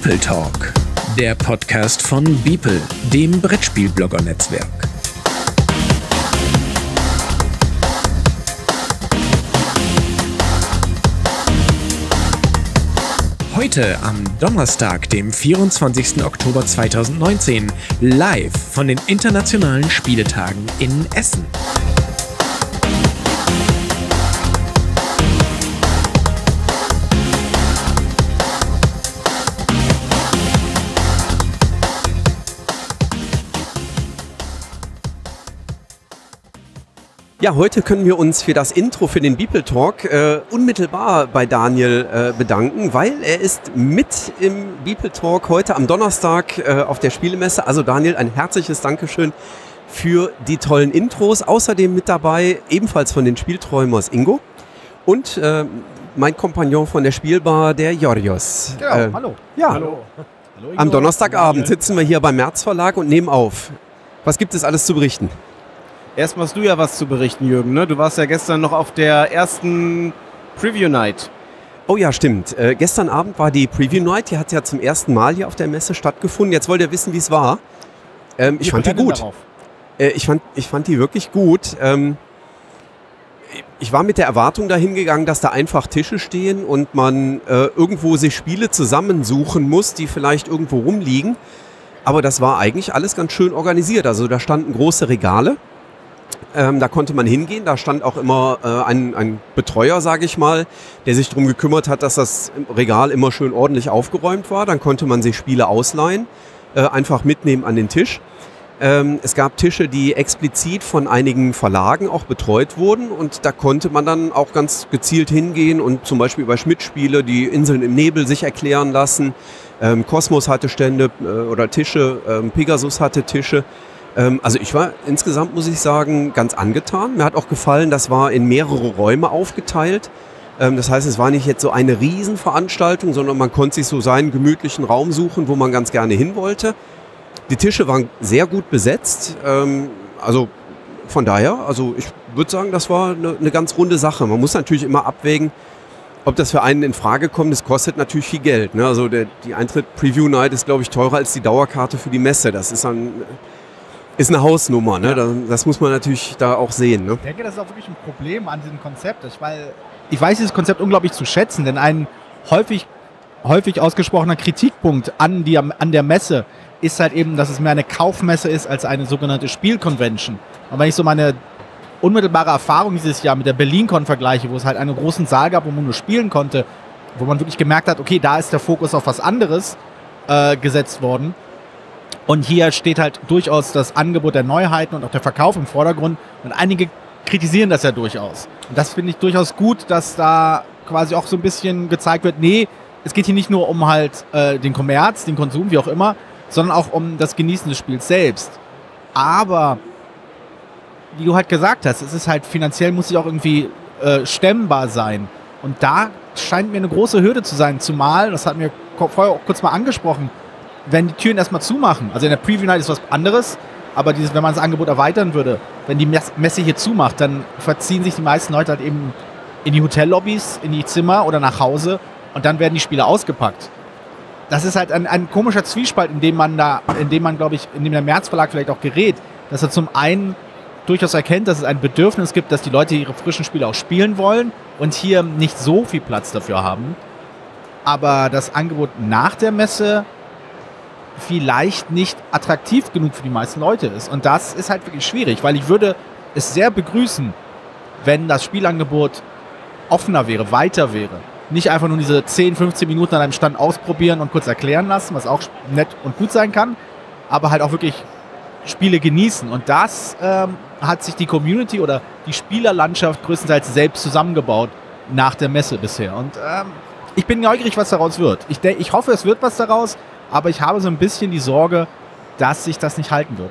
Beeple Talk, der Podcast von Beeple, dem Brettspielblogger-Netzwerk. Heute am Donnerstag, dem 24. Oktober 2019, live von den internationalen Spieletagen in Essen. Ja, heute können wir uns für das Intro für den Beeple Talk äh, unmittelbar bei Daniel äh, bedanken, weil er ist mit im Beeple Talk heute am Donnerstag äh, auf der Spielemesse. Also Daniel, ein herzliches Dankeschön für die tollen Intros. Außerdem mit dabei ebenfalls von den Spielträumers Ingo und äh, mein Kompagnon von der Spielbar, der Jorios. Ja, äh, hallo. Ja, hallo. hallo Am Donnerstagabend sitzen wir hier beim März Verlag und nehmen auf. Was gibt es alles zu berichten? Erstmal hast du ja was zu berichten, Jürgen. Ne? Du warst ja gestern noch auf der ersten Preview Night. Oh ja, stimmt. Äh, gestern Abend war die Preview Night. Die hat ja zum ersten Mal hier auf der Messe stattgefunden. Jetzt wollt ihr wissen, wie es war. Ähm, ich fand die gut. Äh, ich, fand, ich fand die wirklich gut. Ähm, ich war mit der Erwartung dahin gegangen, dass da einfach Tische stehen und man äh, irgendwo sich Spiele zusammensuchen muss, die vielleicht irgendwo rumliegen. Aber das war eigentlich alles ganz schön organisiert. Also da standen große Regale ähm, da konnte man hingehen, da stand auch immer äh, ein, ein Betreuer, sage ich mal, der sich darum gekümmert hat, dass das Regal immer schön ordentlich aufgeräumt war. Dann konnte man sich Spiele ausleihen, äh, einfach mitnehmen an den Tisch. Ähm, es gab Tische, die explizit von einigen Verlagen auch betreut wurden und da konnte man dann auch ganz gezielt hingehen und zum Beispiel über Schmidt-Spiele die Inseln im Nebel sich erklären lassen. Ähm, Kosmos hatte Stände äh, oder Tische, ähm, Pegasus hatte Tische. Ähm, also ich war insgesamt, muss ich sagen, ganz angetan. Mir hat auch gefallen, das war in mehrere Räume aufgeteilt. Ähm, das heißt, es war nicht jetzt so eine Riesenveranstaltung, sondern man konnte sich so seinen gemütlichen Raum suchen, wo man ganz gerne hin wollte. Die Tische waren sehr gut besetzt. Ähm, also von daher, also ich würde sagen, das war eine, eine ganz runde Sache. Man muss natürlich immer abwägen, ob das für einen in Frage kommt. Das kostet natürlich viel Geld. Ne? Also der, die Eintritt Preview Night ist, glaube ich, teurer als die Dauerkarte für die Messe. Das ist dann ist eine Hausnummer, ne? Ja. Das muss man natürlich da auch sehen. Ne? Ich denke, das ist auch wirklich ein Problem an diesem Konzept. Weil ich weiß dieses Konzept unglaublich zu schätzen, denn ein häufig, häufig ausgesprochener Kritikpunkt an, die, an der Messe ist halt eben, dass es mehr eine Kaufmesse ist als eine sogenannte Spielconvention. Und wenn ich so meine unmittelbare Erfahrung dieses Jahr mit der BerlinCon vergleiche, wo es halt einen großen Saal gab, wo man nur spielen konnte, wo man wirklich gemerkt hat, okay, da ist der Fokus auf was anderes äh, gesetzt worden und hier steht halt durchaus das Angebot der Neuheiten und auch der Verkauf im Vordergrund. Und einige kritisieren das ja durchaus. Und das finde ich durchaus gut, dass da quasi auch so ein bisschen gezeigt wird, nee, es geht hier nicht nur um halt äh, den Kommerz, den Konsum, wie auch immer, sondern auch um das Genießen des Spiels selbst. Aber, wie du halt gesagt hast, es ist halt finanziell muss es auch irgendwie äh, stemmbar sein. Und da scheint mir eine große Hürde zu sein, zumal, das hatten wir vorher auch kurz mal angesprochen, wenn die Türen erstmal zumachen, also in der Preview Night ist was anderes, aber dieses, wenn man das Angebot erweitern würde, wenn die Messe hier zumacht, dann verziehen sich die meisten Leute halt eben in die Hotellobbys, in die Zimmer oder nach Hause und dann werden die Spiele ausgepackt. Das ist halt ein, ein komischer Zwiespalt, in dem man da, in dem man, glaube ich, in dem der März Verlag vielleicht auch gerät, dass er zum einen durchaus erkennt, dass es ein Bedürfnis gibt, dass die Leute ihre frischen Spiele auch spielen wollen und hier nicht so viel Platz dafür haben. Aber das Angebot nach der Messe vielleicht nicht attraktiv genug für die meisten Leute ist. Und das ist halt wirklich schwierig, weil ich würde es sehr begrüßen, wenn das Spielangebot offener wäre, weiter wäre. Nicht einfach nur diese 10, 15 Minuten an einem Stand ausprobieren und kurz erklären lassen, was auch nett und gut sein kann, aber halt auch wirklich Spiele genießen. Und das ähm, hat sich die Community oder die Spielerlandschaft größtenteils selbst zusammengebaut nach der Messe bisher. Und ähm, ich bin neugierig, was daraus wird. Ich, ich hoffe, es wird was daraus aber ich habe so ein bisschen die Sorge, dass sich das nicht halten wird.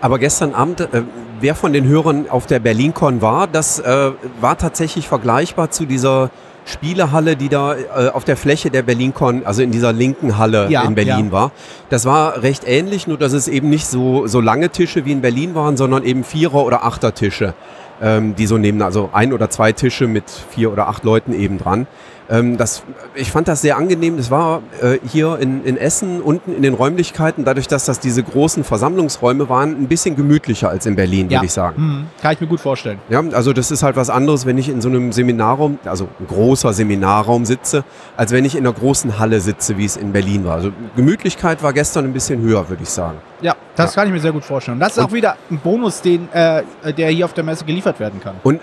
Aber gestern Abend, äh, wer von den Hörern auf der BerlinCon war, das äh, war tatsächlich vergleichbar zu dieser Spielehalle, die da äh, auf der Fläche der BerlinCon, also in dieser linken Halle ja, in Berlin ja. war. Das war recht ähnlich, nur dass es eben nicht so, so lange Tische wie in Berlin waren, sondern eben Vierer- oder Achtertische. ähm, die so neben, also ein oder zwei Tische mit vier oder acht Leuten eben dran. Ähm, das, ich fand das sehr angenehm. Das war äh, hier in, in Essen unten in den Räumlichkeiten, dadurch, dass das diese großen Versammlungsräume waren, ein bisschen gemütlicher als in Berlin, Ja. würde ich sagen. Mhm. Kann ich mir gut vorstellen. Ja, also das ist halt was anderes, wenn ich in so einem Seminarraum, also ein großer Seminarraum sitze, als wenn ich in einer großen Halle sitze, wie es in Berlin war. Also Gemütlichkeit war gestern ein bisschen höher, würde ich sagen. Ja, das kann ich mir sehr gut vorstellen. Und das ist Und- auch wieder ein Bonus, den, äh, der hier auf der Messe geliefert werden kann. Und äh,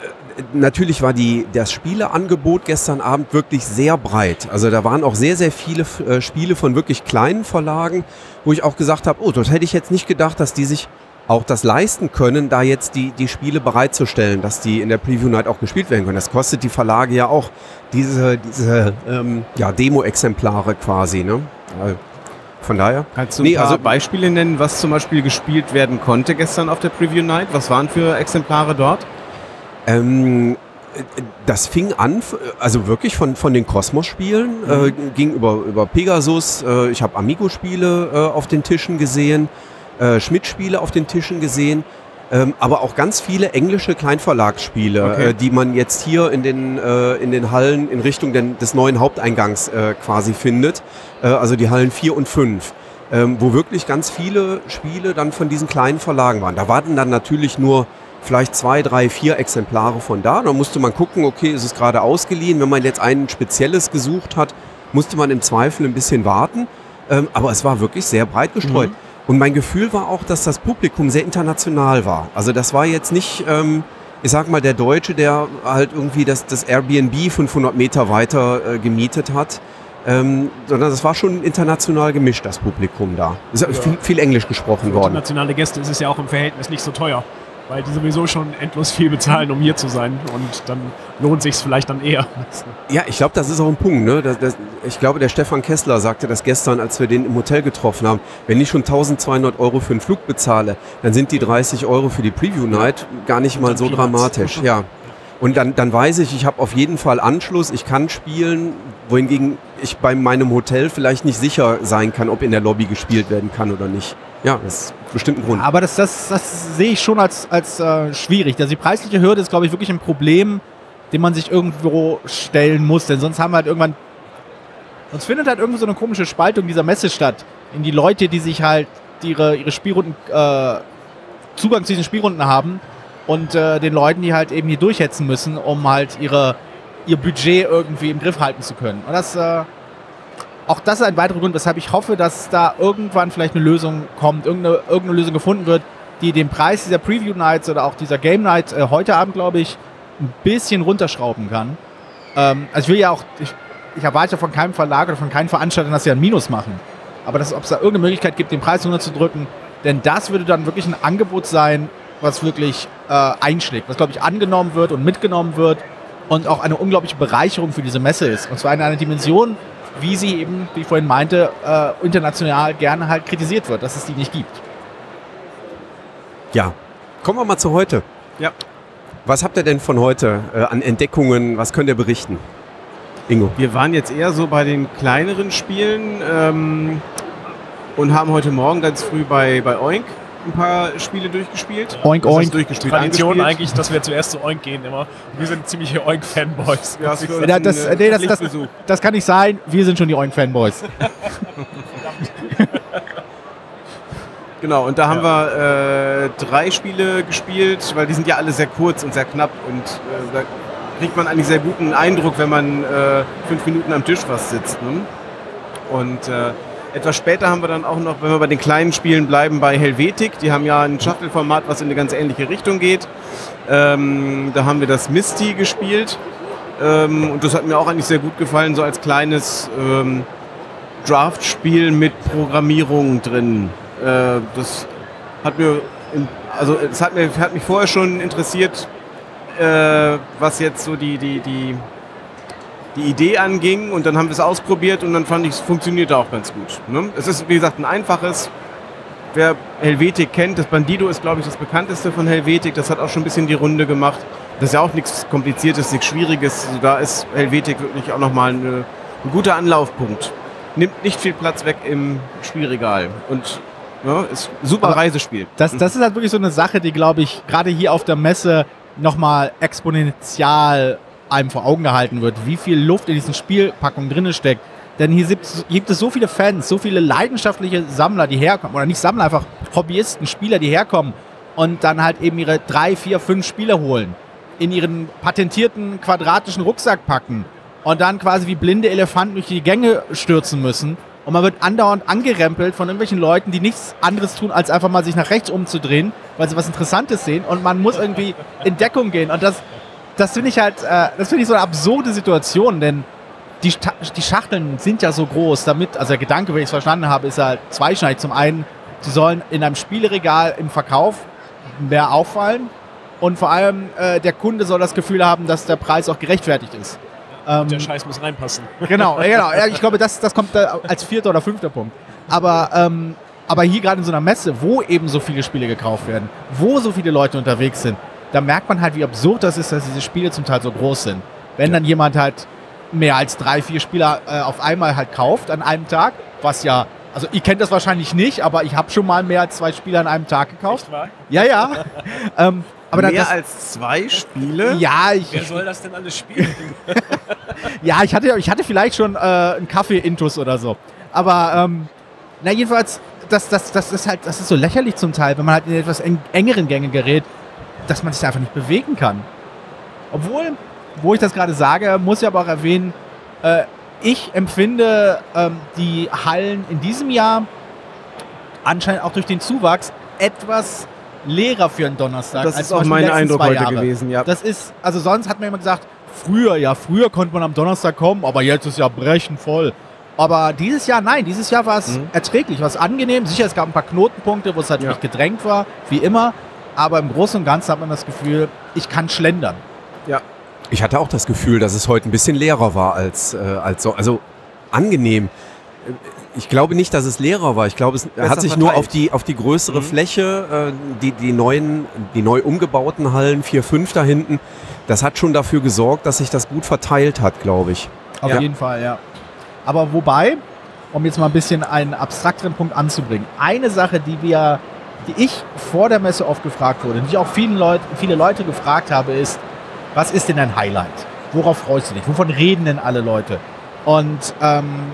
natürlich war die, das Spieleangebot gestern Abend wirklich sehr breit. Also da waren auch sehr, sehr viele äh, Spiele von wirklich kleinen Verlagen, wo ich auch gesagt habe, oh, dort hätte ich jetzt nicht gedacht, dass die sich auch das leisten können, da jetzt die, die Spiele bereitzustellen, dass die in der Preview Night auch gespielt werden können. Das kostet die Verlage ja auch diese, diese ähm, ja, Demo-Exemplare quasi. Ne? Also von daher. Kannst du Nee, also- Beispiele nennen, was zum Beispiel gespielt werden konnte gestern auf der Preview Night? Was waren für Exemplare dort? Ähm, äh, das fing an, also wirklich von, von den Kosmos-Spielen, äh, ging über, über Pegasus, äh, ich habe Amigo-Spiele äh, auf den Tischen gesehen, äh, Schmidt-Spiele auf den Tischen gesehen, ähm, aber auch ganz viele englische Kleinverlagsspiele, Okay. äh, die man jetzt hier in den, äh, in den Hallen in Richtung den, des neuen Haupteingangs äh, quasi findet, äh, also die Hallen 4 und 5. Ähm, wo wirklich ganz viele Spiele dann von diesen kleinen Verlagen waren. Da warten dann natürlich nur vielleicht zwei, drei, vier Exemplare von da. Da musste man gucken, okay, ist es gerade ausgeliehen. Wenn man jetzt ein spezielles gesucht hat, musste man im Zweifel ein bisschen warten. Ähm, aber es war wirklich sehr breit gestreut. Und mein Gefühl war auch, dass das Publikum sehr international war. Also das war jetzt nicht, ähm, ich sag mal, der Deutsche, der halt irgendwie das, das Airbnb 500 Meter weiter äh, gemietet hat. Ähm, sondern es war schon international gemischt, das Publikum da. Es ist viel, viel Englisch gesprochen Für worden. internationale Gäste ist es ja auch im Verhältnis nicht so teuer, weil die sowieso schon endlos viel bezahlen, um hier zu sein und dann lohnt sich vielleicht dann eher. Ja, ich glaube, das ist auch ein Punkt. Ne? Das, das, ich glaube, der Stefan Kessler sagte das gestern, als wir den im Hotel getroffen haben. Wenn ich schon 1200 Euro für einen Flug bezahle, dann sind die 30 Euro für die Preview Night gar nicht mal so dramatisch. Ja. Und dann, dann weiß ich, ich habe auf jeden Fall Anschluss, ich kann spielen, wohingegen ich bei meinem Hotel vielleicht nicht sicher sein kann, ob in der Lobby gespielt werden kann oder nicht. Ja, das ist bestimmt ein Grund. Aber das, das, das sehe ich schon als, als äh, schwierig. Also die preisliche Hürde ist, glaube ich, wirklich ein Problem, dem man sich irgendwo stellen muss. Denn sonst haben wir halt irgendwann. Sonst findet halt irgendwo so eine komische Spaltung dieser Messe statt. In die Leute, die sich halt ihre, ihre Spielrunden, äh, Zugang zu diesen Spielrunden haben und äh, den Leuten, die halt eben hier durchhetzen müssen, um halt ihre, ihr Budget irgendwie im Griff halten zu können. Und das, äh, auch das ist ein weiterer Grund, weshalb ich hoffe, dass da irgendwann vielleicht eine Lösung kommt, irgendeine, irgendeine Lösung gefunden wird, die den Preis dieser Preview Nights oder auch dieser Game Night äh, heute Abend, glaube ich, ein bisschen runterschrauben kann. Ähm, also ich will ja auch, ich, ich erwarte von keinem Verlag oder von keinem Veranstalter, dass sie ein Minus machen. Aber ob es da irgendeine Möglichkeit gibt, den Preis runterzudrücken, denn das würde dann wirklich ein Angebot sein, was wirklich äh, einschlägt, was, glaube ich, angenommen wird und mitgenommen wird und auch eine unglaubliche Bereicherung für diese Messe ist. Und zwar in einer Dimension, wie sie eben, wie ich vorhin meinte, äh, international gerne halt kritisiert wird, dass es die nicht gibt. Ja. Kommen wir mal zu heute. Ja. Was habt ihr denn von heute äh, an Entdeckungen? Was könnt ihr berichten? Ingo. Wir waren jetzt eher so bei den kleineren Spielen ähm, und haben heute Morgen ganz früh bei, bei Oink ein paar Spiele durchgespielt. Oink, Das oink. durchgespielt, Tradition eigentlich, dass wir zuerst zu Oink gehen immer. Wir sind ziemliche Oink-Fanboys. Ja, Ja, uns das- ein, nee, das- das-. Das kann nicht sein, wir sind schon die Oink-Fanboys. Genau, und da haben wir äh, drei Spiele gespielt, weil die sind ja alle sehr kurz und sehr knapp und äh, da kriegt man eigentlich sehr guten Eindruck, wenn man äh, fünf Minuten am Tisch was sitzt. Ne? Und äh, etwas später haben wir dann auch noch, wenn wir bei den kleinen Spielen bleiben, bei Helvetik. Die haben ja ein Shuttle-Format, was in eine ganz ähnliche Richtung geht. Ähm, da haben wir das Misty gespielt. Ähm, und das hat mir auch eigentlich sehr gut gefallen, so als kleines ähm, Draft-Spiel mit Programmierung drin. Äh, das hat mir, in, also es hat, mir, hat mich vorher schon interessiert, äh, was jetzt so die, die, die, die Idee anging und dann haben wir es ausprobiert und dann fand ich, es funktionierte auch ganz gut. Ne? Es ist, wie gesagt, ein einfaches. Wer Helvetik kennt, das Bandido ist, glaube ich, das bekannteste von Helvetik. Das hat auch schon ein bisschen die Runde gemacht. Das ist ja auch nichts Kompliziertes, nichts Schwieriges. Also da ist Helvetik wirklich auch nochmal eine, ein guter Anlaufpunkt. Nimmt nicht viel Platz weg im Spielregal und ja, ist ein super Aber Reisespiel. Das, das ist halt wirklich so eine Sache, die, glaube ich, gerade hier auf der Messe nochmal exponentiell einem vor Augen gehalten wird, wie viel Luft in diesen Spielpackungen drin steckt. Denn hier gibt es so viele Fans, so viele leidenschaftliche Sammler, die herkommen, oder nicht Sammler, einfach Hobbyisten, Spieler, die herkommen und dann halt eben ihre drei, vier, fünf Spiele holen, in ihren patentierten quadratischen Rucksack packen und dann quasi wie blinde Elefanten durch die Gänge stürzen müssen. Und man wird andauernd angerempelt von irgendwelchen Leuten, die nichts anderes tun, als einfach mal sich nach rechts umzudrehen, weil sie was Interessantes sehen. Und man muss irgendwie in Deckung gehen. Und das, das finde ich halt, äh, das finde ich so eine absurde Situation, denn die, die Schachteln sind ja so groß, damit, also der Gedanke, wenn ich es verstanden habe, ist halt zweischneidig. Zum einen, sie sollen in einem Spieleregal im Verkauf mehr auffallen und vor allem äh, der Kunde soll das Gefühl haben, dass der Preis auch gerechtfertigt ist. Ähm, der Scheiß muss reinpassen. Genau, genau. Ich glaube, das, das kommt als vierter oder fünfter Punkt. Aber, ähm, aber hier gerade in so einer Messe, wo eben so viele Spiele gekauft werden, wo so viele Leute unterwegs sind, da merkt man halt, wie absurd das ist, dass diese Spiele zum Teil so groß sind. Wenn ja. dann jemand halt mehr als drei, vier Spieler äh, auf einmal halt kauft an einem Tag, was ja, also ihr kennt das wahrscheinlich nicht, aber ich habe schon mal mehr als zwei Spieler an einem Tag gekauft. Echt wahr? Ja, ja. ähm, aber mehr das, als zwei Spiele? Ja, ich. Wer soll das denn alles spielen? ja, ich hatte, ich hatte vielleicht schon äh, einen Kaffee-Intus oder so. Aber ähm, na jedenfalls, das, das, das ist halt, das ist so lächerlich zum Teil, wenn man halt in etwas engeren Gänge gerät, dass man sich einfach nicht bewegen kann. Obwohl, wo ich das gerade sage, muss ich aber auch erwähnen, äh, ich empfinde ähm, die Hallen in diesem Jahr anscheinend auch durch den Zuwachs etwas leerer für einen Donnerstag. Das ist auch mein Eindruck heute Jahre. gewesen, ja. Das ist, also sonst hat mir immer gesagt, früher, ja, früher konnte man am Donnerstag kommen, aber jetzt ist ja brechen voll. Aber dieses Jahr, nein, dieses Jahr war es mhm. erträglich, war es angenehm. Sicher, es gab ein paar Knotenpunkte, wo es halt ja. gedrängt war, wie immer. Aber im Großen und Ganzen hat man das Gefühl, ich kann schlendern. Ja. Ich hatte auch das Gefühl, dass es heute ein bisschen leerer war als, äh, als so. Also angenehm. Ich glaube nicht, dass es leerer war. Ich glaube, es Besser hat sich verteilt. nur auf die, auf die größere mhm. Fläche, äh, die, die neuen, die neu umgebauten Hallen, 4, 5 da hinten, das hat schon dafür gesorgt, dass sich das gut verteilt hat, glaube ich. Auf ja. jeden Fall, ja. Aber wobei, um jetzt mal ein bisschen einen abstrakteren Punkt anzubringen, eine Sache, die wir, die ich vor der Messe oft gefragt wurde, die ich auch vielen Leut, viele Leute gefragt habe, ist, was ist denn ein Highlight? Worauf freust du dich? Wovon reden denn alle Leute? Und ähm,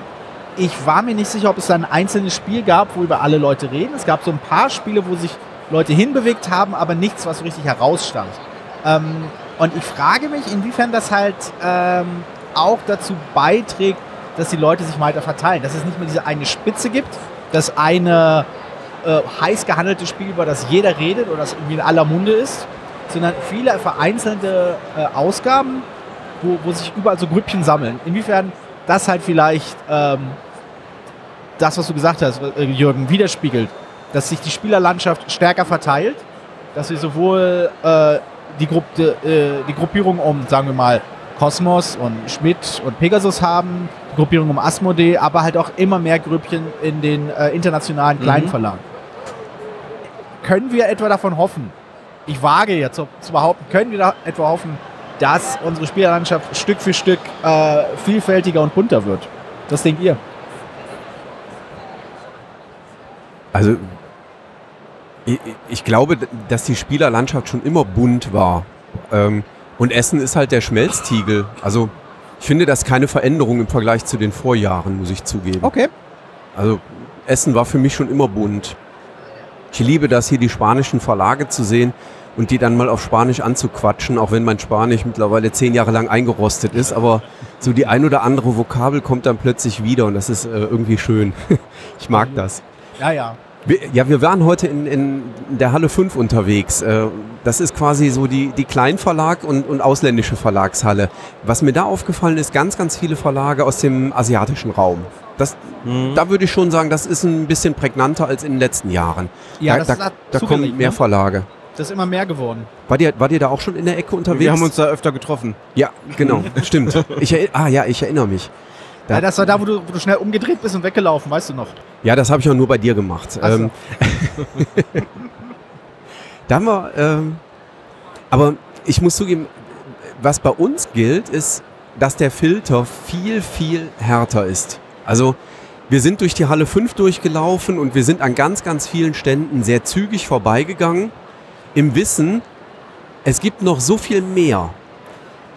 ich war mir nicht sicher, ob es da ein einzelnes Spiel gab, worüber alle Leute reden. Es gab so ein paar Spiele, wo sich Leute hinbewegt haben, aber nichts, was so richtig herausstand. Ähm, und ich frage mich, inwiefern das halt ähm, auch dazu beiträgt, dass die Leute sich weiter verteilen. Dass es nicht mehr diese eine Spitze gibt, das eine äh, heiß gehandelte Spiel, über das jeder redet oder das irgendwie in aller Munde ist, sondern viele vereinzelte äh, Ausgaben, wo, wo sich überall so Grüppchen sammeln. Inwiefern das halt vielleicht ähm, das, was du gesagt hast, äh, Jürgen, widerspiegelt, dass sich die Spielerlandschaft stärker verteilt, dass wir sowohl äh, die, Gru die, äh, die Gruppierung um, sagen wir mal, Kosmos und Schmidt und Pegasus haben, die Gruppierung um Asmodee, aber halt auch immer mehr Grüppchen in den äh, internationalen mhm. Kleinverlagen. Mhm. Können wir etwa davon hoffen, ich wage jetzt zu behaupten, können wir da etwa hoffen, dass unsere Spielerlandschaft Stück für Stück äh, vielfältiger und bunter wird? Was denkt ihr? Also ich, ich glaube, dass die Spielerlandschaft schon immer bunt war. Ähm, und Essen ist halt der Schmelztiegel. Also ich finde das keine Veränderung im Vergleich zu den Vorjahren, muss ich zugeben. Okay. Also Essen war für mich schon immer bunt. Ich liebe das, hier die spanischen Verlage zu sehen und die dann mal auf Spanisch anzuquatschen, auch wenn mein Spanisch mittlerweile zehn Jahre lang eingerostet ist. Aber so die ein oder andere Vokabel kommt dann plötzlich wieder und das ist äh, irgendwie schön. ich mag das. Ja, ja. Wir, ja, wir waren heute in, in der Halle 5 unterwegs. Äh, das ist quasi so die, die Kleinverlag- und, und ausländische Verlagshalle. Was mir da aufgefallen ist, ganz, ganz viele Verlage aus dem asiatischen Raum. Das, mhm. Da würde ich schon sagen, das ist ein bisschen prägnanter als in den letzten Jahren. Ja, da, da, da kommen mehr ne? Verlage. Das ist immer mehr geworden. War dir, war dir da auch schon in der Ecke unterwegs? Wir haben uns da öfter getroffen. Ja, genau, stimmt. Ich, ah ja, ich erinnere mich. Da, ja, das war da, wo du, wo du, schnell umgedreht bist und weggelaufen, weißt du noch? Ja, das habe ich auch nur bei dir gemacht. So. Ähm, da haben wir, ähm, aber ich muss zugeben, was bei uns gilt, ist, dass der Filter viel, viel härter ist. Also wir sind durch die Halle 5 durchgelaufen und wir sind an ganz, ganz vielen Ständen sehr zügig vorbeigegangen, im Wissen, es gibt noch so viel mehr.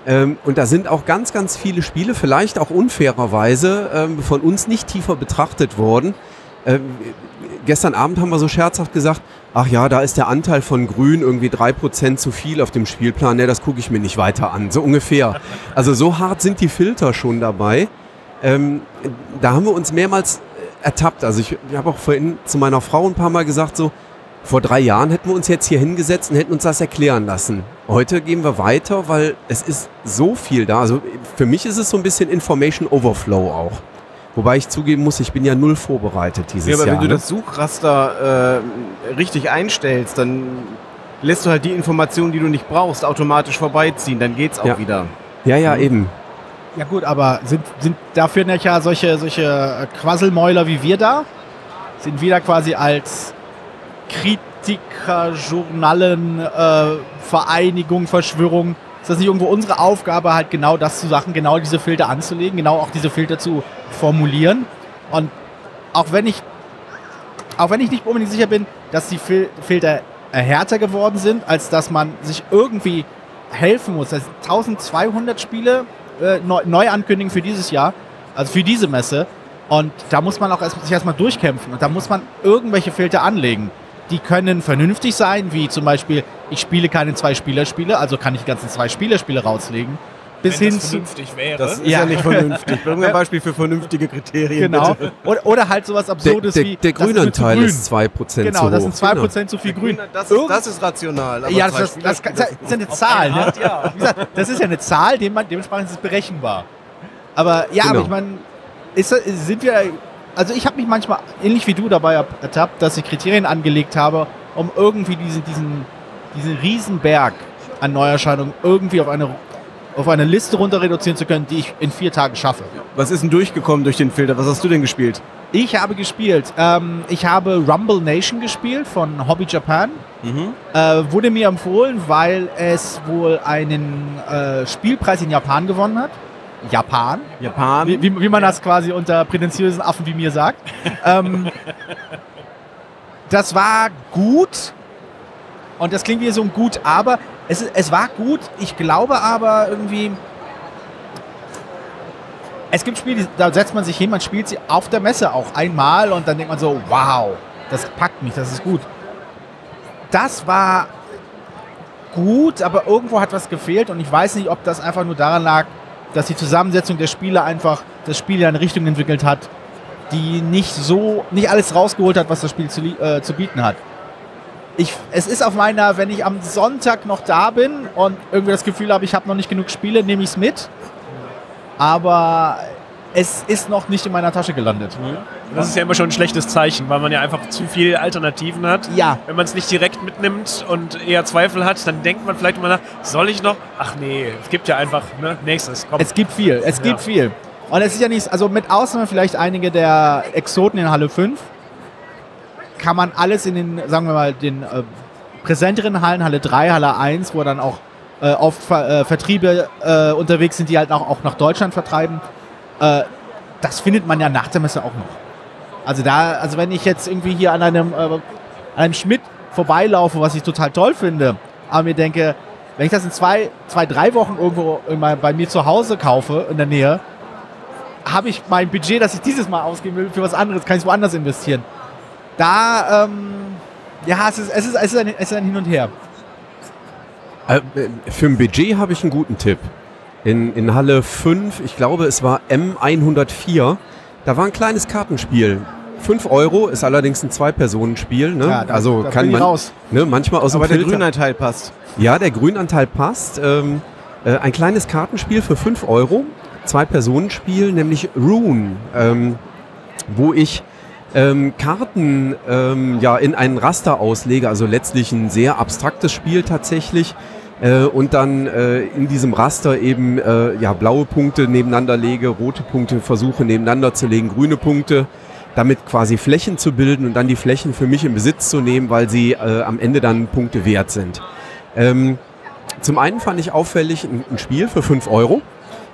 Ähm, und da sind auch ganz, ganz viele Spiele, vielleicht auch unfairerweise, ähm, von uns nicht tiefer betrachtet worden. Ähm, gestern Abend haben wir so scherzhaft gesagt, ach ja, da ist der Anteil von Grün irgendwie drei Prozent zu viel auf dem Spielplan. Ne, das gucke ich mir nicht weiter an. So ungefähr. Also so hart sind die Filter schon dabei. Ähm, da haben wir uns mehrmals ertappt. Also ich, ich habe auch vorhin zu meiner Frau ein paar Mal gesagt, so, vor drei Jahren hätten wir uns jetzt hier hingesetzt und hätten uns das erklären lassen. Heute gehen wir weiter, weil es ist so viel da. Also für mich ist es so ein bisschen Information Overflow auch. Wobei ich zugeben muss, ich bin ja null vorbereitet dieses Jahr. Ja, aber Jahr, wenn du ne? das Suchraster äh, richtig einstellst, dann lässt du halt die Informationen, die du nicht brauchst, automatisch vorbeiziehen. Dann geht's auch Ja. wieder. Ja, ja, eben. Ja gut, aber sind, sind dafür nicht ja solche, solche äh, Quasselmäuler wie wir da? Sind wir da quasi als Kritiker, Journalen, äh, Vereinigung, Verschwörung? Ist das nicht irgendwo unsere Aufgabe, halt genau das zu sagen, genau diese Filter anzulegen, genau auch diese Filter zu formulieren? Und auch wenn ich, auch wenn ich nicht unbedingt sicher bin, dass die Fil Filter härter geworden sind, als dass man sich irgendwie helfen muss. Das sind 1200 Spiele äh, neu, neu ankündigen für dieses Jahr, also für diese Messe. Und da muss man auch erst, sich erstmal durchkämpfen und da muss man irgendwelche Filter anlegen. Die können vernünftig sein, wie zum Beispiel, ich spiele keine Zwei-Spieler-Spiele, also kann ich die ganzen Zwei-Spieler-Spiele rauslegen. Bis Wenn hin das zu. vernünftig wäre. Das ist ja, Ja. nicht vernünftig. Bring mir ein Beispiel für vernünftige Kriterien. Genau. Bitte. Oder, oder halt sowas Der, Absurdes der, wie. der ist mir zu Grünanteil grün. ist 2% Genau, zu hoch. das sind 2% Genau. zu viel Grün. Das, ist, das ist rational. Aber ja, das, das, das, das ist ja eine Zahl. Ne? Wie gesagt, das ist ja eine Zahl, dem man, dementsprechend ist es berechenbar. Aber ja, Genau. aber ich meine, ist, sind wir. Also ich habe mich manchmal, ähnlich wie du, dabei ab- ertappt, dass ich Kriterien angelegt habe, um irgendwie diesen, diesen, diesen Riesenberg an Neuerscheinungen irgendwie auf eine, auf eine Liste runter reduzieren zu können, die ich in vier Tagen schaffe. Was ist denn durchgekommen durch den Filter? Was hast du denn gespielt? Ich habe gespielt. Ähm, ich habe Rumble Nation gespielt von Hobby Japan. Äh, wurde mir empfohlen, weil es wohl einen äh, Spielpreis in Japan gewonnen hat. Japan. Japan. Wie, wie, wie man das quasi unter prätentiösen Affen wie mir sagt. ähm, das war gut. Und das klingt wie so ein gut, aber es, es war gut. Ich glaube aber irgendwie. Es gibt Spiele, da setzt man sich hin, man spielt sie auf der Messe auch einmal und dann denkt man so, wow, das packt mich, das ist gut. Das war gut, aber irgendwo hat was gefehlt und ich weiß nicht, ob das einfach nur daran lag, dass die Zusammensetzung der Spiele einfach das Spiel in eine Richtung entwickelt hat, die nicht so, nicht alles rausgeholt hat, was das Spiel zu, äh, zu bieten hat. Ich, es ist auf meiner, wenn ich am Sonntag noch da bin und irgendwie das Gefühl habe, ich habe noch nicht genug Spiele, nehme ich es mit. Aber es ist noch nicht in meiner Tasche gelandet. Das ist ja immer schon ein schlechtes Zeichen, weil man ja einfach zu viele Alternativen hat. Ja, Wenn man es nicht direkt mitnimmt und eher Zweifel hat, dann denkt man vielleicht immer nach, soll ich noch? Ach nee, es gibt ja einfach, ne, nächstes, komm. Es gibt viel, es gibt Ja. viel. Und es ist ja nicht, also mit Ausnahme vielleicht einige der Exoten in Halle 5, kann man alles in den, sagen wir mal, den äh, präsenteren Hallen, Halle 3, Halle 1, wo dann auch äh, oft Ver, äh, Vertriebe äh, unterwegs sind, die halt auch, auch nach Deutschland vertreiben, äh, das findet man ja nach der Messe auch noch. Also da, also wenn ich jetzt irgendwie hier an einem, äh, an einem Schmidt vorbeilaufe, was ich total toll finde, aber mir denke, wenn ich das in zwei, zwei drei Wochen irgendwo bei mir zu Hause kaufe, in der Nähe, habe ich mein Budget, das ich dieses Mal ausgeben will, für was anderes, kann ich woanders investieren. Da, ähm, ja, es ist, es, ist, es, ist ein, es ist ein Hin und Her. Äh, für ein Budget habe ich einen guten Tipp. In, in Halle 5, ich glaube es war M104, da war ein kleines Kartenspiel. 5 Euro ist allerdings ein Zwei-Personen-Spiel. Ne? Ja, da- also da kann bin ich man raus. Ne, manchmal aus Aber dem der. Grünanteil passt. Ja, der Grünanteil passt. Ähm, äh, ein kleines Kartenspiel für 5 Euro. Zwei-Personen-Spiel, nämlich Rune, ähm, wo ich ähm, Karten ähm, ja, in einen Raster auslege, also letztlich ein sehr abstraktes Spiel tatsächlich. Äh, und dann äh, in diesem Raster eben äh, ja, blaue Punkte nebeneinander lege, rote Punkte versuche nebeneinander zu legen, grüne Punkte, damit quasi Flächen zu bilden und dann die Flächen für mich in Besitz zu nehmen, weil sie äh, am Ende dann Punkte wert sind. Ähm, zum einen fand ich auffällig ein, ein Spiel für 5 Euro,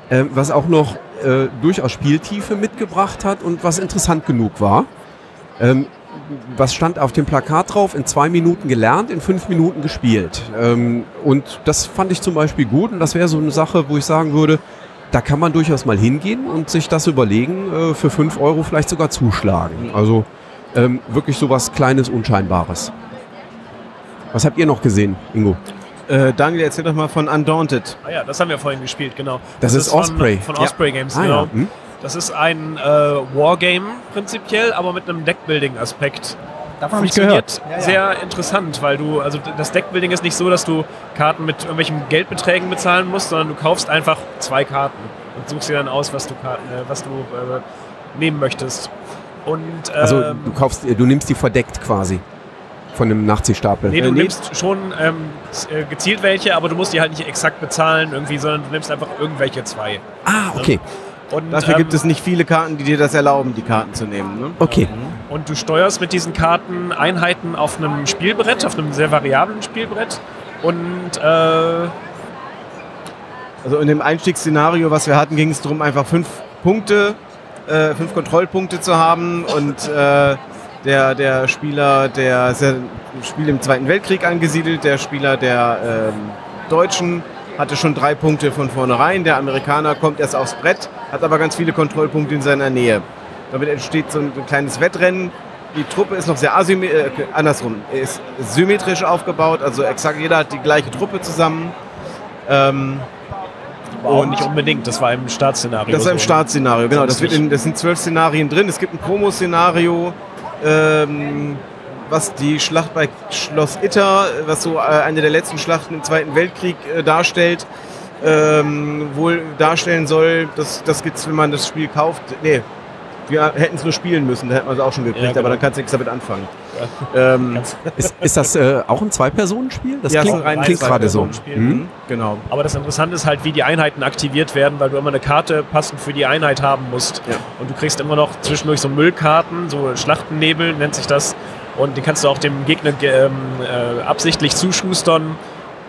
äh, was auch noch äh, durchaus Spieltiefe mitgebracht hat und was interessant genug war. Ähm, was stand auf dem Plakat drauf? In zwei Minuten gelernt, in fünf Minuten gespielt. Ähm, und das fand ich zum Beispiel gut und das wäre so eine Sache, wo ich sagen würde, da kann man durchaus mal hingehen und sich das überlegen, äh, für fünf Euro vielleicht sogar zuschlagen. Also ähm, wirklich so was Kleines, Unscheinbares. Was habt ihr noch gesehen, Ingo? Äh, Daniel, erzähl doch mal von Undaunted. Ah ja, das haben wir vorhin gespielt, genau. Das ist Osprey. Von, von Osprey Games, Ah, genau. ja. Hm? Das ist ein äh, Wargame prinzipiell, aber mit einem Deckbuilding-Aspekt. Davon habe ich Funktioniert gehört. Ja, ja. sehr interessant, weil du, also das Deckbuilding ist nicht so, dass du Karten mit irgendwelchen Geldbeträgen bezahlen musst, sondern du kaufst einfach zwei Karten und suchst dir dann aus, was du, Karten, äh, was du äh, nehmen möchtest. Und ähm, Also du kaufst, du nimmst die verdeckt quasi von einem Nachziehstapel. Nee, du Äh, nee. nimmst schon ähm, äh, gezielt welche, aber du musst die halt nicht exakt bezahlen irgendwie, sondern du nimmst einfach irgendwelche zwei. Ah, okay. Und, Dafür ähm, gibt es nicht viele Karten, die dir das erlauben, die Karten zu nehmen. Ne? Okay. Und du steuerst mit diesen Karten Einheiten auf einem Spielbrett, auf einem sehr variablen Spielbrett. Und äh, Also in dem Einstiegsszenario, was wir hatten, ging es darum, einfach fünf Punkte, äh, fünf Kontrollpunkte zu haben und äh, der, der Spieler, der ist ja im Spiel im Zweiten Weltkrieg angesiedelt, der Spieler der ähm, Deutschen hatte schon drei Punkte von vornherein, der Amerikaner kommt erst aufs Brett, hat aber ganz viele Kontrollpunkte in seiner Nähe. Damit entsteht so ein, ein kleines Wettrennen. Die Truppe ist noch sehr asymmetrisch, äh, andersrum, ist symmetrisch aufgebaut, also exakt jeder hat die gleiche Truppe zusammen. Ähm, und nicht unbedingt, das war im Startszenario. das ist ein so. Startszenario, genau. Das, wird in, das sind zwölf Szenarien drin. Es gibt ein Promo-Szenario, ähm, was die Schlacht bei Schloss Itter, was so äh, eine der letzten Schlachten im Zweiten Weltkrieg äh, darstellt, ähm, wohl darstellen soll. Das, das gibt es, wenn man das Spiel kauft. Nee, wir hätten es nur spielen müssen, da hätten wir es auch schon gekriegt, Ja, genau. aber dann kannst du nichts damit anfangen. Ähm, Ganz- Ist, ist das äh, auch ein Zwei-Personen-Spiel? Das Ja, klingt, ist ein reines klingt gerade so. Zwei-Personen-Spiel. Hm? genau. Aber das Interessante ist halt, wie die Einheiten aktiviert werden, weil du immer eine Karte passend für die Einheit haben musst. Ja. Und du kriegst immer noch zwischendurch so Müllkarten, so Schlachtennebel nennt sich das. Und den kannst du auch dem Gegner ge- ähm, äh, absichtlich zuschustern,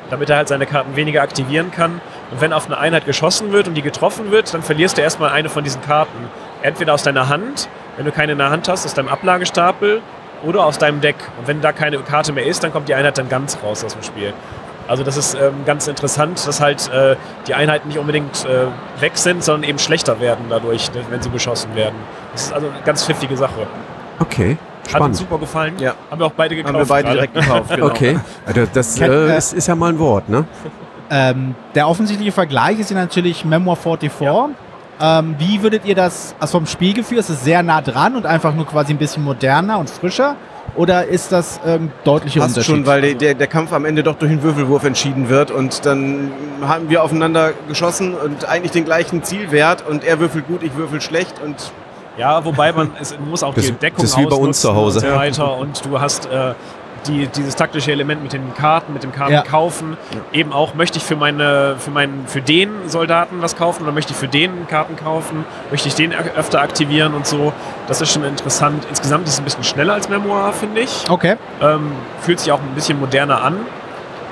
damit er halt seine Karten weniger aktivieren kann. Und wenn auf eine Einheit geschossen wird und die getroffen wird, dann verlierst du erstmal eine von diesen Karten. Entweder aus deiner Hand, wenn du keine in der Hand hast, aus deinem Ablagestapel oder aus deinem Deck. Und wenn da keine Karte mehr ist, dann kommt die Einheit dann ganz raus aus dem Spiel. Also das ist ähm, ganz interessant, dass halt äh, die Einheiten nicht unbedingt äh, weg sind, sondern eben schlechter werden dadurch, ne, wenn sie beschossen werden. Das ist also eine ganz pfiffige Sache. Okay, Hat uns spannend. super gefallen. Ja. Haben wir auch beide gekauft. Haben wir beide gerade. direkt gekauft. Genau. Okay, also das äh, äh, ist, ist ja mal ein Wort, ne? Ähm, der offensichtliche Vergleich ist ja natürlich Memoir 44. Ähm, wie würdet ihr das, also vom Spielgefühl, ist es sehr nah dran und einfach nur quasi ein bisschen moderner und frischer? Oder ist das ähm, deutlicher Passt Unterschied? schon, weil der- der, der Kampf am Ende doch durch einen Würfelwurf entschieden wird und dann haben wir aufeinander geschossen und eigentlich den gleichen Zielwert und er würfelt gut, ich würfel schlecht und Ja, wobei man, es muss auch Das- die Deckung das ist wie bei uns ausnutzen zu Hause. und so weiter. Und du hast äh, die, dieses taktische Element mit den Karten, mit dem Karten Ja. kaufen. Eben auch, möchte ich für, meine, für, meinen, für den Soldaten was kaufen oder möchte ich für den Karten kaufen? Möchte ich den öfter aktivieren und so? Das ist schon interessant. Insgesamt ist es ein bisschen schneller als Memoir, finde ich. Okay. Ähm, fühlt sich auch ein bisschen moderner an.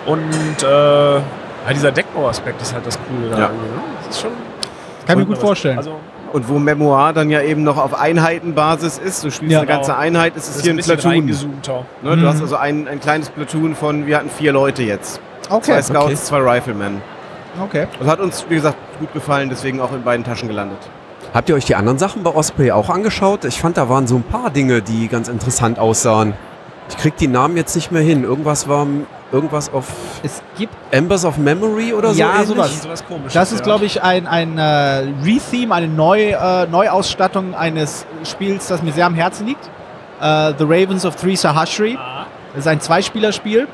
Und äh, ja, dieser Deckbauaspekt ist halt das Coole. da Ja. ne? Das ist schon. Kann ich mir gut vorstellen. Also, Und wo Memoir dann ja eben noch auf Einheitenbasis ist, du spielst Ja, eine ganze genau. Einheit, ist es ist hier ein ein bisschen Platoon. Ne? Du Mhm. hast also ein, ein kleines Platoon von, wir hatten vier Leute jetzt. okay. Zwei Scouts, okay. zwei Riflemen. okay. Das hat uns, wie gesagt, gut gefallen, deswegen auch in beiden Taschen gelandet. Habt ihr euch die anderen Sachen bei Osprey auch angeschaut? Ich fand, da waren so ein paar Dinge, die ganz interessant aussahen. Ich krieg die Namen jetzt nicht mehr hin. Irgendwas war irgendwas auf Es gibt, Embers of Memory oder so. Ja, ähnlich? sowas. Sowas komisches. das ist, ja. glaube ich, ein, ein äh, Retheme, eine Neu, äh, Neuausstattung eines Spiels, das mir sehr am Herzen liegt. Äh, The Ravens of Three Sahashri. Ah, Das ist ein Zweispielerspiel,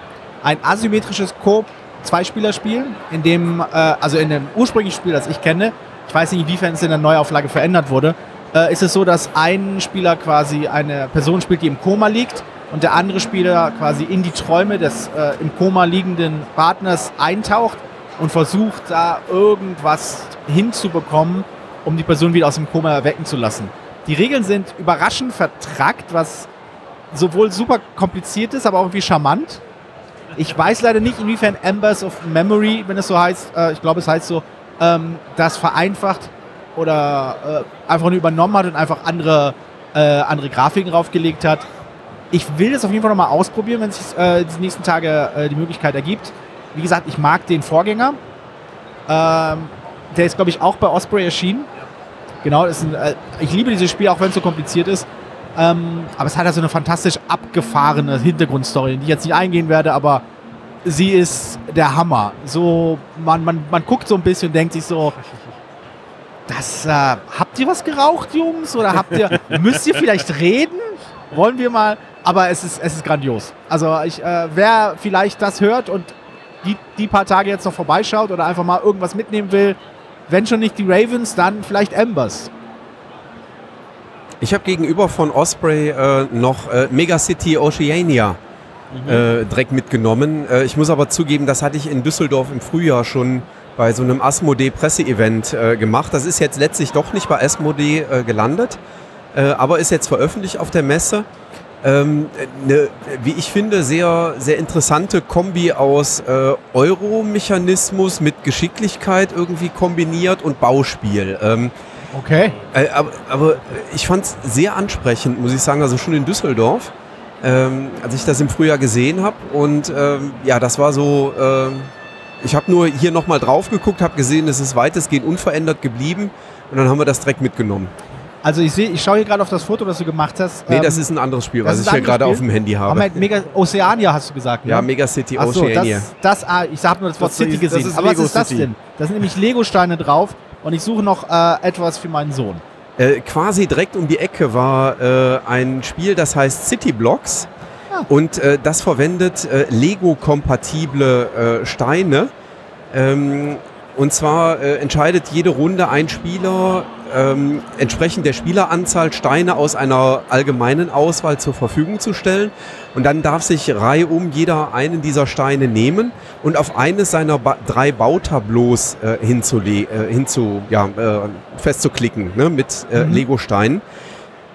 ein asymmetrisches Koop Zweispielerspiel, in dem, äh, also in dem ursprünglichen Spiel, das ich kenne, ich weiß nicht, inwiefern es in der Neuauflage verändert wurde, äh, ist es so, dass ein Spieler quasi eine Person spielt, die im Koma liegt und der andere Spieler quasi in die Träume des äh, im Koma liegenden Partners eintaucht und versucht da irgendwas hinzubekommen, um die Person wieder aus dem Koma erwecken zu lassen. Die Regeln sind überraschend vertrackt, was sowohl super kompliziert ist, aber auch irgendwie charmant. Ich weiß leider nicht, inwiefern Embers of Memory, wenn es so heißt, äh, ich glaube, es heißt so, ähm, das vereinfacht oder äh, einfach nur übernommen hat und einfach andere, äh, andere Grafiken draufgelegt hat. Ich will das auf jeden Fall nochmal ausprobieren, wenn es äh, die nächsten Tage äh, die Möglichkeit ergibt. Wie gesagt, ich mag den Vorgänger. Ähm, der ist, glaube ich, auch bei Osprey erschienen. Genau, ein, äh, ich liebe dieses Spiel, auch wenn es so kompliziert ist. Ähm, aber es hat also eine fantastisch abgefahrene Hintergrundstory, in die ich jetzt nicht eingehen werde, aber sie ist der Hammer. So, man, man, man guckt so ein bisschen und denkt sich so, das, äh, habt ihr was geraucht, Jungs? Oder habt ihr, müsst ihr vielleicht reden? Wollen wir mal? Aber es ist, es ist grandios. Also ich, äh, wer vielleicht das hört und die, die paar Tage jetzt noch vorbeischaut oder einfach mal irgendwas mitnehmen will, wenn schon nicht die Ravens, dann vielleicht Embers. Ich habe gegenüber von Osprey äh, noch äh, Megacity Oceania mhm. äh, direkt mitgenommen. Äh, ich muss aber zugeben, das hatte ich in Düsseldorf im Frühjahr schon bei so einem Asmodee Presseevent äh, gemacht. Das ist jetzt letztlich doch nicht bei Asmodee äh, gelandet, äh, aber ist jetzt veröffentlicht auf der Messe. Ähm, eine, wie ich finde, sehr, sehr interessante Kombi aus äh, Euro-Mechanismus mit Geschicklichkeit irgendwie kombiniert und Bauspiel. Ähm, okay. Äh, aber, aber, ich fand es sehr ansprechend, muss ich sagen, also schon in Düsseldorf, ähm, als ich das im Frühjahr gesehen habe. Und ähm, ja, das war so, ähm, ich habe nur hier nochmal drauf geguckt, habe gesehen, es ist weitestgehend unverändert geblieben und dann haben wir das direkt mitgenommen. Also ich sehe, ich schaue hier gerade auf das Foto, das du gemacht hast. Nee, ähm, das ist ein anderes Spiel, was ich hier gerade auf dem Handy habe. Aber Mega Oceania hast du gesagt, ne? Ja, Mega City Ach so, Oceania. Das, das, ah, ich habe nur das Wort das City ist, gesehen. Aber Lego was ist das City. denn? Da sind nämlich Lego-Steine drauf und ich suche noch äh, etwas für meinen Sohn. Äh, quasi direkt um die Ecke war äh, ein Spiel, das heißt City Blocks. Ah. Und äh, das verwendet äh, Lego-kompatible äh, Steine. Ähm, und zwar entscheidet jede Runde ein Spieler ähm, entsprechend der Spieleranzahl Steine aus einer allgemeinen Auswahl zur Verfügung zu stellen. Und dann darf sich reihum jeder einen dieser Steine nehmen und auf eines seiner ba drei Bautableaus äh, äh, hinzu, ja, äh, festzuklicken ne, mit äh, mhm. Lego-Steinen.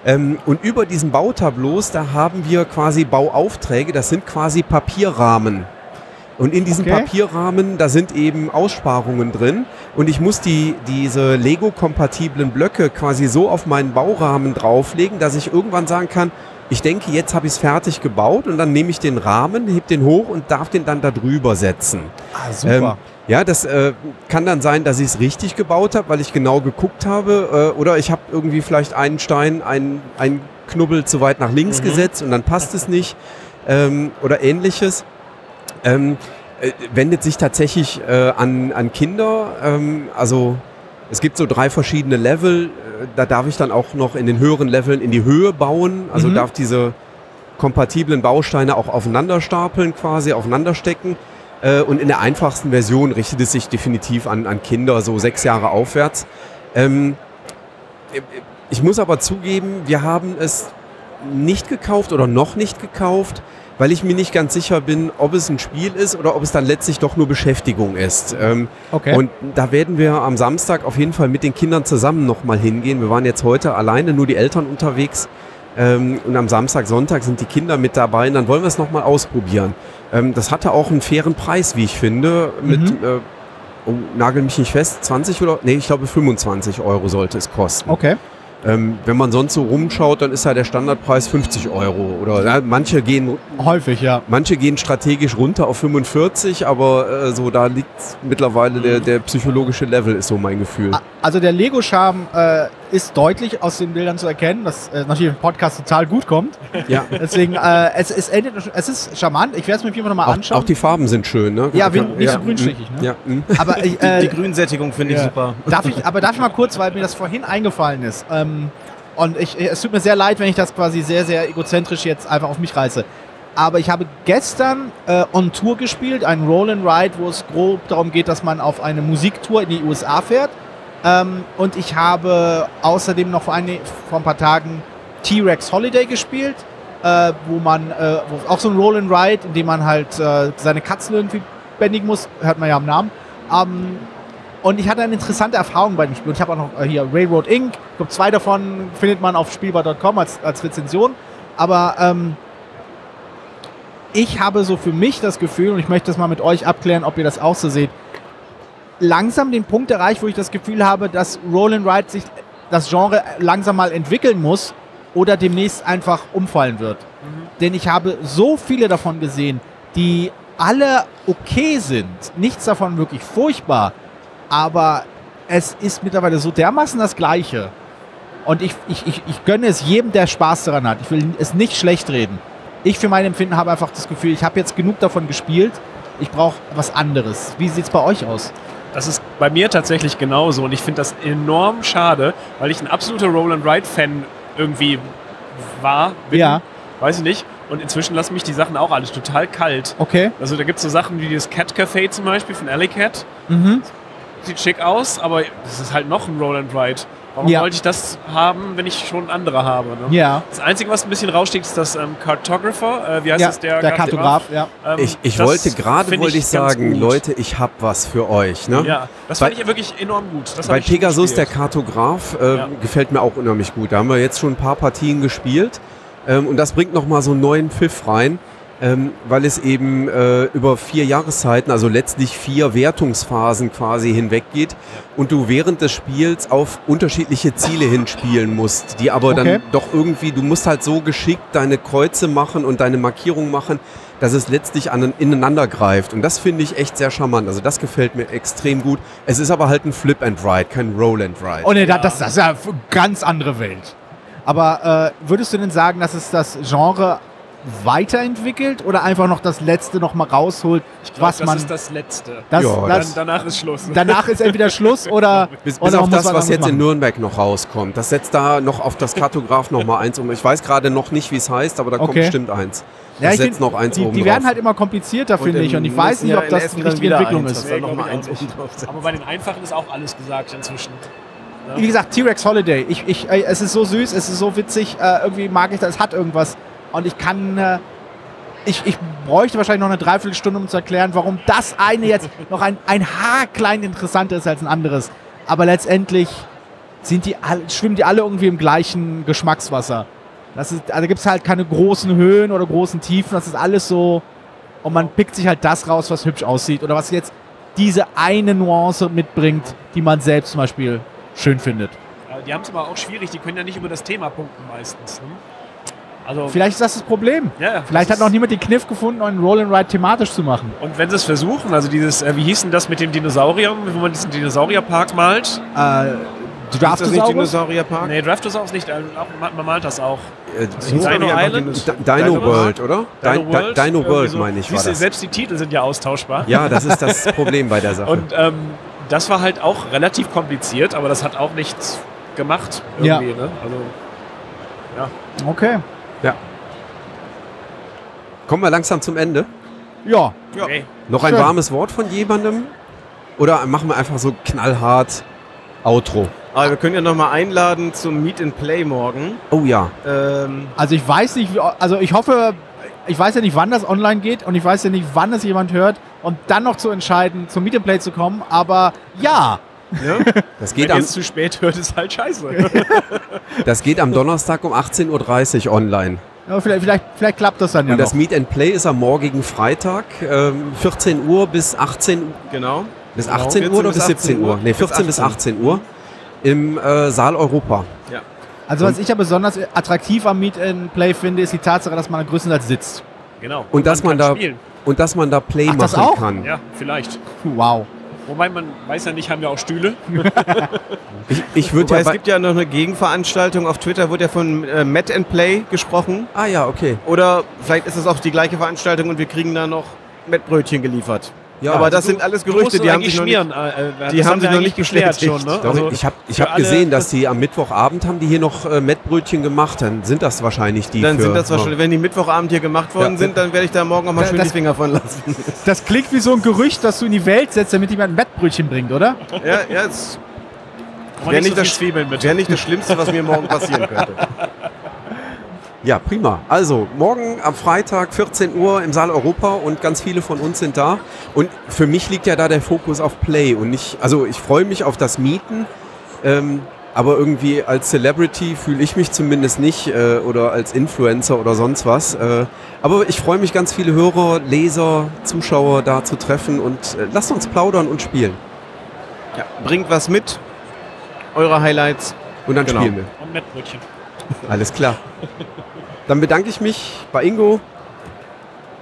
Ähm, und über diesen Bautableaus, da haben wir quasi Bauaufträge, das sind quasi Papierrahmen. Und in diesem okay. Papierrahmen, da sind eben Aussparungen drin. Und ich muss die, diese Lego-kompatiblen Blöcke quasi so auf meinen Baurahmen drauflegen, dass ich irgendwann sagen kann, ich denke, jetzt habe ich es fertig gebaut und dann nehme ich den Rahmen, heb den hoch und darf den dann da drüber setzen. Ah, super. Ähm, ja, das äh, kann dann sein, dass ich es richtig gebaut habe, weil ich genau geguckt habe. Äh, oder ich habe irgendwie vielleicht einen Stein, einen, einen Knubbel zu weit nach links mhm. gesetzt und dann passt es nicht. Ähm, oder ähnliches ähm, äh, wendet sich tatsächlich äh, an, an Kinder. Ähm, also es gibt so drei verschiedene Level. Äh, da darf ich dann auch noch in den höheren Leveln in die Höhe bauen. Also mhm. darf diese kompatiblen Bausteine auch aufeinander stapeln, quasi aufeinander stecken. Äh, und in der einfachsten Version richtet es sich definitiv an, an Kinder, so sechs Jahre aufwärts. Ähm, äh, ich muss aber zugeben, wir haben es nicht gekauft oder noch nicht gekauft, weil ich mir nicht ganz sicher bin, ob es ein Spiel ist oder ob es dann letztlich doch nur Beschäftigung ist. Ähm, okay. Und da werden wir am Samstag auf jeden Fall mit den Kindern zusammen nochmal hingehen. Wir waren jetzt heute alleine, nur die Eltern unterwegs. Ähm, und am Samstag, Sonntag sind die Kinder mit dabei und dann wollen wir es nochmal ausprobieren. Ähm, das hatte auch einen fairen Preis, wie ich finde. Mit, mhm. äh, oh, nagel mich nicht fest, 20 oder? Nee, ich glaube 25 Euro sollte es kosten. Okay. Ähm, wenn man sonst so rumschaut, dann ist ja der Standardpreis 50 Euro. Oder ja, manche gehen häufig, ja. Manche gehen strategisch runter auf 45, aber äh, so da liegt mittlerweile der, der psychologische Level, ist so mein Gefühl. Also der Lego-Charme äh, ist deutlich aus den Bildern zu erkennen, dass äh, natürlich im Podcast total gut kommt. Ja. Deswegen, äh, es, es, endet, es ist charmant. Ich werde es mir immer noch mal anschauen. Auch die Farben sind schön, ne? Ja, wie, nicht ja. so grünstichig, ne? Ja. Mhm. Aber ich, äh, die, die Grünsättigung finde ich ja. super. Darf ich, aber darf ich mal kurz, weil mir das vorhin eingefallen ist. Ähm, und ich, es tut mir sehr leid, wenn ich das quasi sehr, sehr egozentrisch jetzt einfach auf mich reiße. Aber ich habe gestern äh, on Tour gespielt, ein Roll and Ride, wo es grob darum geht, dass man auf eine Musiktour in die USA fährt. Ähm, und ich habe außerdem noch vor ein, vor ein paar Tagen T-Rex Holiday gespielt, äh, wo man, äh, wo auch so ein Roll and Ride, in dem man halt äh, seine Katzen irgendwie bändigen muss, hört man ja am Namen. Ähm, und ich hatte eine interessante Erfahrung bei dem Spiel. Und ich habe auch noch äh, hier Railroad Inc. Ich glaube, zwei davon findet man auf spielbar.com als, als Rezension. Aber ähm, ich habe so für mich das Gefühl, und ich möchte das mal mit euch abklären, ob ihr das auch so seht, langsam den Punkt erreicht, wo ich das Gefühl habe, dass Roll and Ride sich das Genre langsam mal entwickeln muss oder demnächst einfach umfallen wird. Denn ich habe so viele davon gesehen, die alle okay sind. Nichts davon wirklich furchtbar. Aber es ist mittlerweile so dermaßen das Gleiche. Und ich, ich, ich, ich gönne es jedem, der Spaß daran hat. Ich will es nicht schlecht reden. Ich für mein Empfinden habe einfach das Gefühl, ich habe jetzt genug davon gespielt. Ich brauche was anderes. Wie sieht es bei euch aus? Das ist bei mir tatsächlich genauso und ich finde das enorm schade, weil ich ein absoluter Roll-and-Ride-Fan irgendwie war. Bin, Ja. Weiß ich nicht. Und inzwischen lassen mich die Sachen auch alles total kalt. Okay. Also da gibt es so Sachen wie das Cat Café zum Beispiel von Alley Cat. Mhm. Sieht schick aus, aber das ist halt noch ein Roll and Ride. Warum Ja. wollte ich das haben, wenn ich schon andere habe? Ne? Ja. Das Einzige, was ein bisschen raussticht, ist das ähm, Cartographer. Äh, wie heißt ja das? Der, der Kartograf, ja. Ähm, Ich, ich wollte gerade, wollte ich sagen, gut. Leute, ich hab was für euch. Ne? Ja, das Bei- fand ich wirklich enorm gut. Das Bei Pegasus, der. Kartograf, äh, Ja. gefällt mir auch unheimlich gut. Da haben wir jetzt schon ein paar Partien gespielt. Ähm, und das bringt nochmal so einen neuen Pfiff rein, ähm, weil es eben äh, über vier Jahreszeiten, also letztlich vier Wertungsphasen quasi hinweggeht und du während des Spiels auf unterschiedliche Ziele hinspielen musst, die aber Okay. dann doch irgendwie, du musst halt so geschickt deine Kreuze machen und deine Markierungen machen, dass es letztlich an, ineinander greift. Und das finde ich echt sehr charmant. Also das gefällt mir extrem gut. Es ist aber halt ein Flip and Ride, kein Roll and Ride. Oh ne, das, das ist ja eine ganz andere Welt. Aber äh, würdest du denn sagen, dass es das Genre weiterentwickelt oder einfach noch das Letzte noch mal rausholt, Ich glaub, was das man... ist das Letzte. das, Ja, das, Dann, danach ist Schluss. danach ist entweder Schluss oder... Bis, oder bis auf man muss das, was jetzt anderes in machen. Nürnberg noch rauskommt. Das setzt da noch auf das Kartograf noch mal eins um. Ich weiß gerade noch nicht, wie es heißt, aber da kommt Okay. bestimmt eins. Ja, Das ich setzt find, noch eins die, oben die werden drauf. halt immer komplizierter, finde ich. Und ich weiß nicht, ob das die richtige Entwicklung ist. Eins setzen. Aber bei den Einfachen ist auch alles gesagt inzwischen. Wie gesagt, T-Rex Holiday. Ich, ich, äh, es ist so süß, es ist so witzig. Äh, irgendwie mag ich das, es hat irgendwas. Und ich kann... Äh, ich, ich bräuchte wahrscheinlich noch eine Dreiviertelstunde, um zu erklären, warum das eine jetzt noch ein, ein Haar klein interessanter ist als ein anderes. Aber letztendlich sind die alle, schwimmen die alle irgendwie im gleichen Geschmackswasser. Das ist, also gibt es halt keine großen Höhen oder großen Tiefen. Das ist alles so. Und man pickt sich halt das raus, was hübsch aussieht. Oder was jetzt diese eine Nuance mitbringt, die man selbst zum Beispiel schön findet. Die haben es aber auch schwierig, die können ja nicht über das Thema punkten meistens. Ne? Also, Vielleicht ist das das Problem. ja, ja, Vielleicht das hat noch niemand den Kniff gefunden, einen Roll and Ride thematisch zu machen. Und wenn sie es versuchen, also dieses, äh, wie hieß denn das mit dem Dinosaurier, wo man diesen Dinosaurierpark malt? Äh, Ist das nicht Draftosaurus? Dinosaurierpark? Nee, Draftosaurus nicht, äh, auch, man malt das auch. Äh, Dino Island? D- Dino World, oder? Di- Di- Dino irgendwie World, so. meine ich, war Siehst du, das. Selbst die Titel sind ja austauschbar. Ja, das ist das Problem bei der Sache. Und ähm, das war halt auch relativ kompliziert, aber das hat auch nichts gemacht Ja. irgendwie. Ne? Also, Okay. Kommen wir langsam zum Ende. Ja. Ja. okay. Noch ein Schön. warmes Wort von jemandem? Oder machen wir einfach so knallhart Outro? Aber wir können ja noch mal einladen zum Meet and Play morgen. Oh ja. Ähm, Also ich weiß nicht, wie, also ich hoffe, ich weiß ja nicht, wann das online geht und ich weiß ja nicht, wann es jemand hört und dann noch zu entscheiden, zum Meet and Play zu kommen, aber ja. Ja? Das Wenn geht, ihr am, es zu spät hört, ist halt scheiße. das geht am Donnerstag um 18.30 Uhr online. ja vielleicht, vielleicht, vielleicht klappt das dann ja Und das noch. Meet and Play ist am morgigen Freitag, ähm, 14 Uhr bis 18 genau. Bis Genau. 18 Uhr 14 oder bis bis 17 18 Uhr? Uhr. Ne, Bis 14 bis 18 18 Uhr im äh, Saal Europa. Also was ich ja besonders attraktiv am Meet and Play finde, ist die Tatsache, dass man größtenteils sitzt. genau. Und dass man kann da- Spielen. Und dass man da Play Ach, das machen auch? kann. Ja, vielleicht. Wow. Wobei man weiß ja nicht, haben wir auch Stühle. Ich, ich würde ja es gibt ja noch eine Gegenveranstaltung. Auf Twitter wird ja von äh, Met and Play gesprochen. Ah ja, okay. Oder vielleicht ist es auch die gleiche Veranstaltung und wir kriegen da noch Mettbrötchen geliefert. Ja, Aber das Du- sind alles Gerüchte, die haben sich noch schmieren. nicht... Äh, äh, die das haben sich noch nicht geklärt. Schon, ne? Doch, also, ich habe ich hab gesehen, dass die am Mittwochabend haben die hier noch äh, Mettbrötchen gemacht. Dann sind das wahrscheinlich die Dann für, sind das wahrscheinlich, wenn die Mittwochabend hier gemacht worden Ja. sind, dann werde ich da morgen auch mal Da- schön das- die Finger von lassen. Das klingt wie so ein Gerücht, das du in die Welt setzt, damit jemand ein Bettbrötchen bringt, oder? ja, ja, Wer nicht so das- wäre nicht das Schlimmste, was mir morgen passieren könnte. Ja, prima. Also, morgen am Freitag 14 Uhr im Saal Europa und ganz viele von uns sind da. Und für mich liegt ja da der Fokus auf Play und nicht, also ich freue mich auf das Mieten, ähm, aber irgendwie als Celebrity fühle ich mich zumindest nicht äh, oder als Influencer oder sonst was. Äh, aber ich freue mich, ganz viele Hörer, Leser, Zuschauer da zu treffen und äh, lasst uns plaudern und spielen. Ja, bringt was mit, eure Highlights. Und dann Genau. spielen wir. Und Mettbrötchen. Alles klar. Dann bedanke ich mich bei Ingo,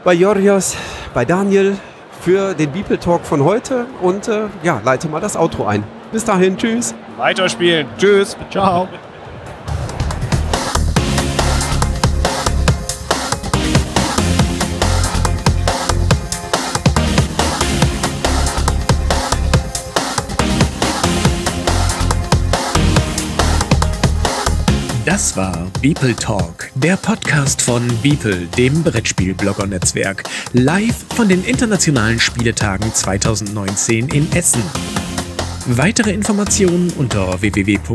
bei Jorios, bei Daniel für den Beeple Talk von heute und äh, ja, leite mal das Outro ein. Bis dahin, tschüss. Weiterspielen. Tschüss. Ciao. Das war Beeple Talk, der Podcast von Beeple, dem Brettspiel-Blogger-Netzwerk, live von den internationalen Spieletagen 2019 in Essen. Weitere Informationen unter www.beeple.de.